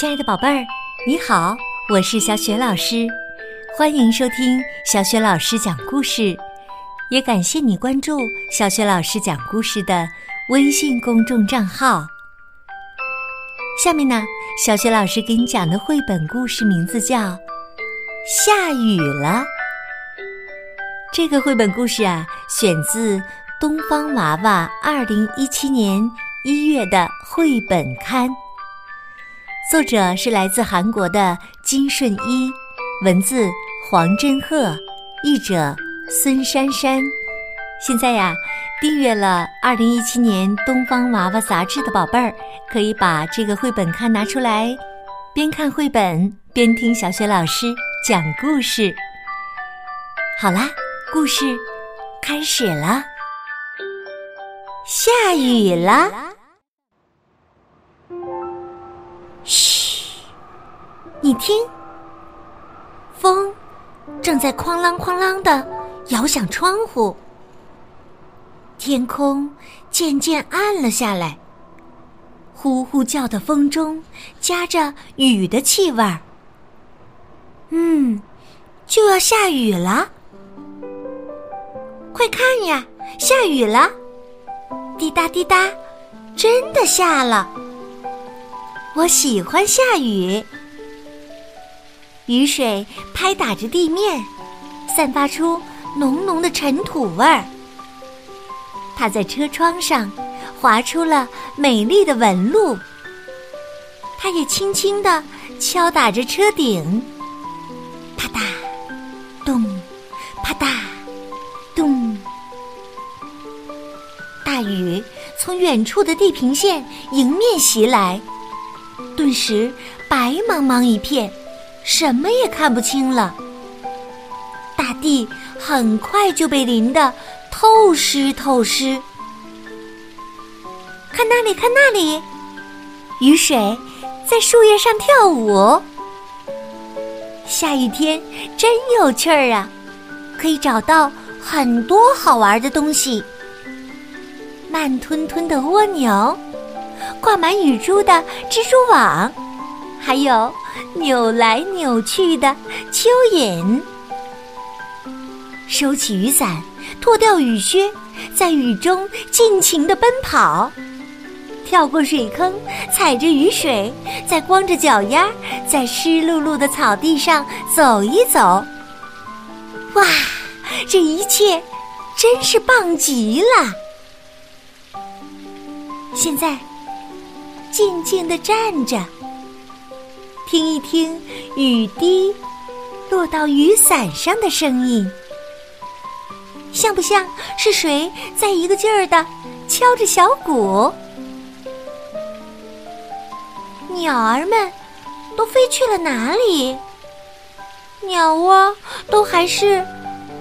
亲爱的宝贝儿，你好，我是小雪老师，欢迎收听小雪老师讲故事，也感谢你关注小雪老师讲故事的微信公众账号。下面呢，小雪老师给你讲的绘本故事名字叫《下雨了》。这个绘本故事啊，选自《东方娃娃》二零一七年一月的绘本刊。作者是来自韩国的金顺一，文字黄真鹤，译者孙珊珊。现在呀，订阅了二零一七年《东方娃娃》杂志的宝贝儿，可以把这个绘本刊拿出来，边看绘本边听小雪老师讲故事。好啦，故事开始了。下雨了。听，风正在哐啷哐啷的摇响窗户，天空渐渐暗了下来。呼呼叫的风中夹着雨的气味儿。嗯，就要下雨了，快看呀，下雨了！滴答滴答，真的下了。我喜欢下雨。雨水拍打着地面，散发出浓浓的尘土味儿。它在车窗上划出了美丽的纹路。它也轻轻地敲打着车顶，啪嗒，咚，啪嗒，咚。大雨从远处的地平线迎面袭来，顿时白茫茫一片。什么也看不清了，大地很快就被淋得透湿透湿。看那里，看那里，雨水在树叶上跳舞。下雨天真有趣儿啊，可以找到很多好玩的东西：慢吞吞的蜗牛，挂满雨珠的蜘蛛网，还有。扭来扭去的蚯蚓，收起雨伞，脱掉雨靴，在雨中尽情的奔跑，跳过水坑，踩着雨水，在光着脚丫，在湿漉漉的草地上走一走。哇，这一切真是棒极了！现在，静静的站着。听一听雨滴落到雨伞上的声音，像不像是谁在一个劲儿的敲着小鼓？鸟儿们都飞去了哪里？鸟窝都还是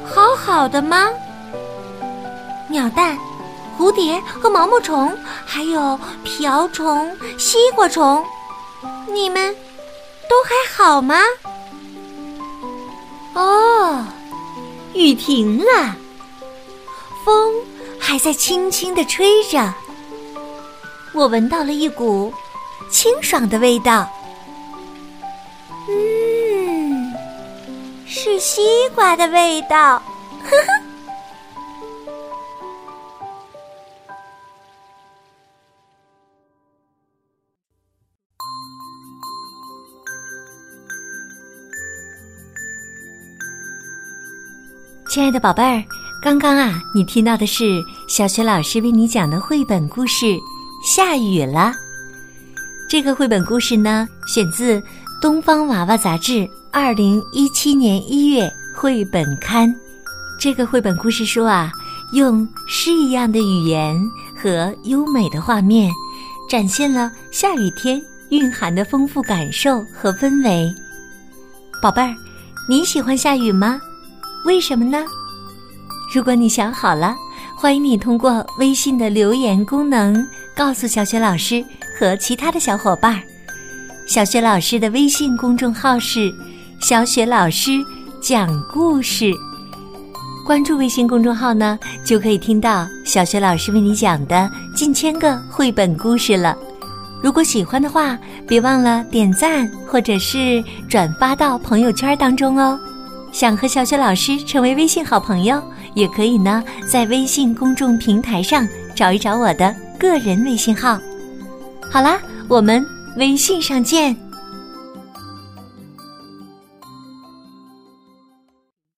好好的吗？鸟蛋、蝴蝶和毛毛虫，还有瓢虫、西瓜虫，你们？都还好吗？哦，雨停了，风还在轻轻的吹着。我闻到了一股清爽的味道，嗯，是西瓜的味道，呵呵。亲爱的宝贝儿，刚刚啊，你听到的是小雪老师为你讲的绘本故事《下雨了》。这个绘本故事呢，选自《东方娃娃》杂志二零一七年一月绘本刊。这个绘本故事书啊，用诗一样的语言和优美的画面，展现了下雨天蕴含的丰富感受和氛围。宝贝儿，你喜欢下雨吗？为什么呢？如果你想好了，欢迎你通过微信的留言功能告诉小雪老师和其他的小伙伴。小雪老师的微信公众号是“小雪老师讲故事”，关注微信公众号呢，就可以听到小雪老师为你讲的近千个绘本故事了。如果喜欢的话，别忘了点赞或者是转发到朋友圈当中哦。想和小雪老师成为微信好朋友，也可以呢，在微信公众平台上找一找我的个人微信号。好啦，我们微信上见。